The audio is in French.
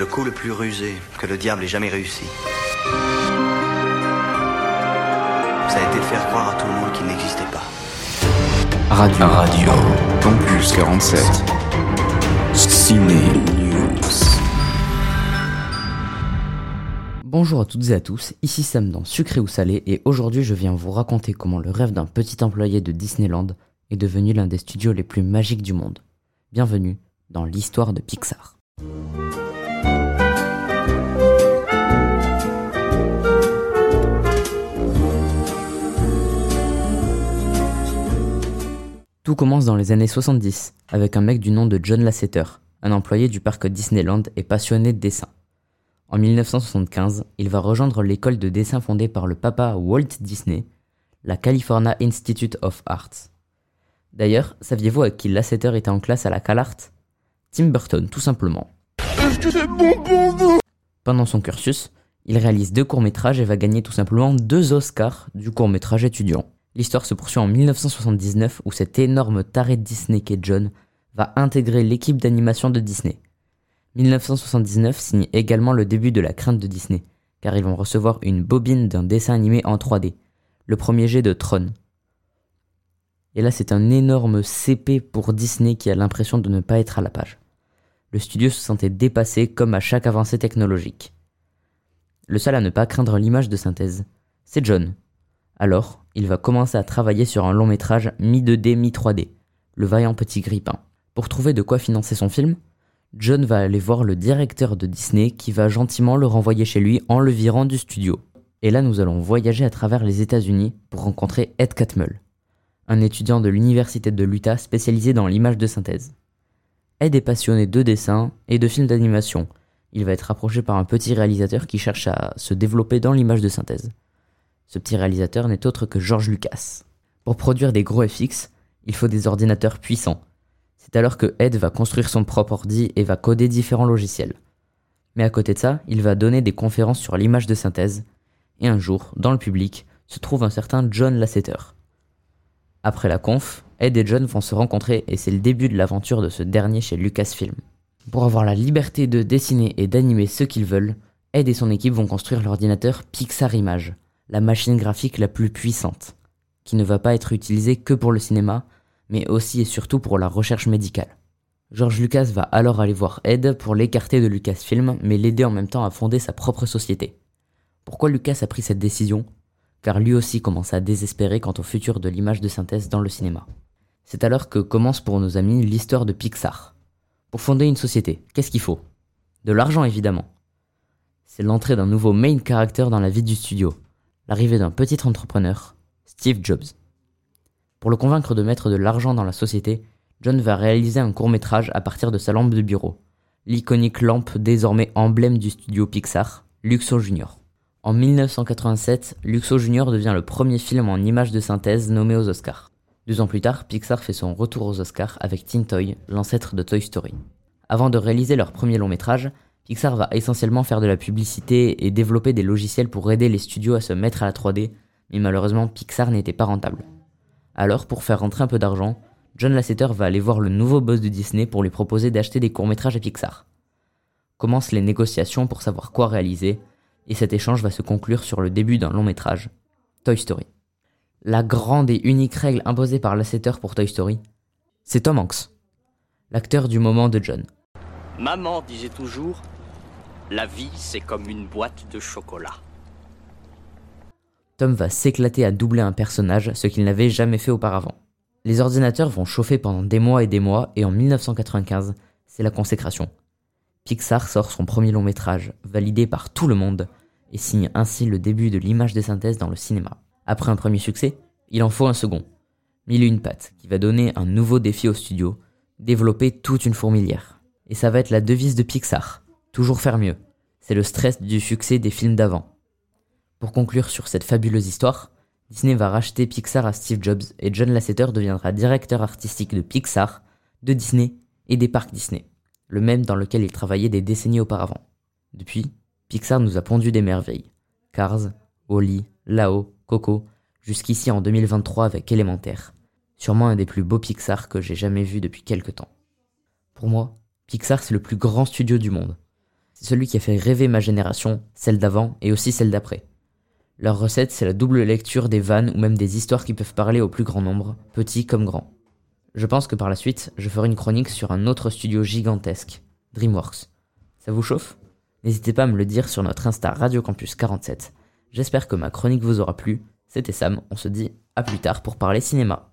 Le coup le plus rusé que le diable ait jamais réussi. Ça a été de faire croire à tout le monde qu'il n'existait pas. Radio Radio Campus 47 Ciné News Bonjour à toutes et à tous, ici Sam dans Sucré ou Salé et aujourd'hui je viens vous raconter comment le rêve d'un petit employé de Disneyland est devenu l'un des studios les plus magiques du monde. Bienvenue dans l'histoire de Pixar. Tout commence dans les années 70 avec un mec du nom de John Lasseter, un employé du parc Disneyland et passionné de dessin. En 1975, il va rejoindre l'école de dessin fondée par le papa Walt Disney, la California Institute of Arts. D'ailleurs, saviez-vous avec qui Lasseter était en classe à la CalArt? Tim Burton, tout simplement. Pendant son cursus, il réalise deux courts-métrages et va gagner tout simplement deux Oscars du court-métrage étudiant. L'histoire se poursuit en 1979 où cet énorme taré de Disney qu'est John va intégrer l'équipe d'animation de Disney. 1979 signe également le début de la crainte de Disney, car ils vont recevoir une bobine d'un dessin animé en 3D, le premier jet de Tron. Et là c'est un énorme CP pour Disney qui a l'impression de ne pas être à la page. Le studio se sentait dépassé comme à chaque avancée technologique. Le seul à ne pas craindre l'image de synthèse, c'est John. Alors, il va commencer à travailler sur un long métrage mi-2D, mi-3D, Le vaillant petit grippin. Pour trouver de quoi financer son film, John va aller voir le directeur de Disney qui va gentiment le renvoyer chez lui en le virant du studio. Et là, nous allons voyager à travers les États-Unis pour rencontrer Ed Catmull, un étudiant de l'université de l'Utah spécialisé dans l'image de synthèse. Ed est passionné de dessin et de films d'animation. Il va être approché par un petit réalisateur qui cherche à se développer dans l'image de synthèse. Ce petit réalisateur n'est autre que George Lucas. Pour produire des gros FX, il faut des ordinateurs puissants. C'est alors que Ed va construire son propre ordi et va coder différents logiciels. Mais à côté de ça, il va donner des conférences sur l'image de synthèse. Et un jour, dans le public, se trouve un certain John Lasseter. Après la conf, Ed et John vont se rencontrer et c'est le début de l'aventure de ce dernier chez Lucasfilm. Pour avoir la liberté de dessiner et d'animer ce qu'ils veulent, Ed et son équipe vont construire l'ordinateur Pixar Image, la machine graphique la plus puissante, qui ne va pas être utilisée que pour le cinéma, mais aussi et surtout pour la recherche médicale. George Lucas va alors aller voir Ed pour l'écarter de Lucasfilm, mais l'aider en même temps à fonder sa propre société. Pourquoi Lucas a pris cette décision? Car lui aussi commence à désespérer quant au futur de l'image de synthèse dans le cinéma. C'est alors que commence pour nos amis l'histoire de Pixar. Pour fonder une société, qu'est-ce qu'il faut? De l'argent évidemment. C'est l'entrée d'un nouveau main character dans la vie du studio, l'arrivée d'un petit entrepreneur, Steve Jobs. Pour le convaincre de mettre de l'argent dans la société, John va réaliser un court métrage à partir de sa lampe de bureau, l'iconique lampe désormais emblème du studio Pixar, Luxo Junior. En 1987, Luxo Junior devient le premier film en images de synthèse nommé aux Oscars. Deux ans plus tard, Pixar fait son retour aux Oscars avec Teen Toy, l'ancêtre de Toy Story. Avant de réaliser leur premier long métrage, Pixar va essentiellement faire de la publicité et développer des logiciels pour aider les studios à se mettre à la 3D, mais malheureusement Pixar n'était pas rentable. Alors, pour faire rentrer un peu d'argent, John Lasseter va aller voir le nouveau boss de Disney pour lui proposer d'acheter des courts-métrages à Pixar. Commencent les négociations pour savoir quoi réaliser, et cet échange va se conclure sur le début d'un long métrage, Toy Story. La grande et unique règle imposée par Lasseter pour Toy Story, c'est Tom Hanks, l'acteur du moment de John. Maman disait toujours la vie, c'est comme une boîte de chocolat. Tom va s'éclater à doubler un personnage, ce qu'il n'avait jamais fait auparavant. Les ordinateurs vont chauffer pendant des mois et des mois, et en 1995, c'est la consécration. Pixar sort son premier long métrage, validé par tout le monde, et signe ainsi le début de l'image de synthèse dans le cinéma. Après un premier succès, il en faut un second. Mille une patte, qui va donner un nouveau défi au studio, développer toute une fourmilière. Et ça va être la devise de Pixar, Toujours faire mieux. C'est le stress du succès des films d'avant. Pour conclure sur cette fabuleuse histoire, Disney va racheter Pixar à Steve Jobs et John Lasseter deviendra directeur artistique de Pixar, de Disney et des parcs Disney, le même dans lequel il travaillait des décennies auparavant. Depuis, Pixar nous a pondu des merveilles. Cars, Wally, Lao, Coco, jusqu'ici en 2023 avec Élémentaire. Sûrement un des plus beaux Pixar que j'ai jamais vu depuis quelque temps. Pour moi, Pixar c'est le plus grand studio du monde. C'est celui qui a fait rêver ma génération, celle d'avant et aussi celle d'après. Leur recette, c'est la double lecture des vannes ou même des histoires qui peuvent parler au plus grand nombre, petits comme grands. Je pense que par la suite, je ferai une chronique sur un autre studio gigantesque, DreamWorks. Ça vous chauffe? N'hésitez pas à me le dire sur notre Insta Radio Campus 47. J'espère que ma chronique vous aura plu. C'était Sam, on se dit à plus tard pour parler cinéma.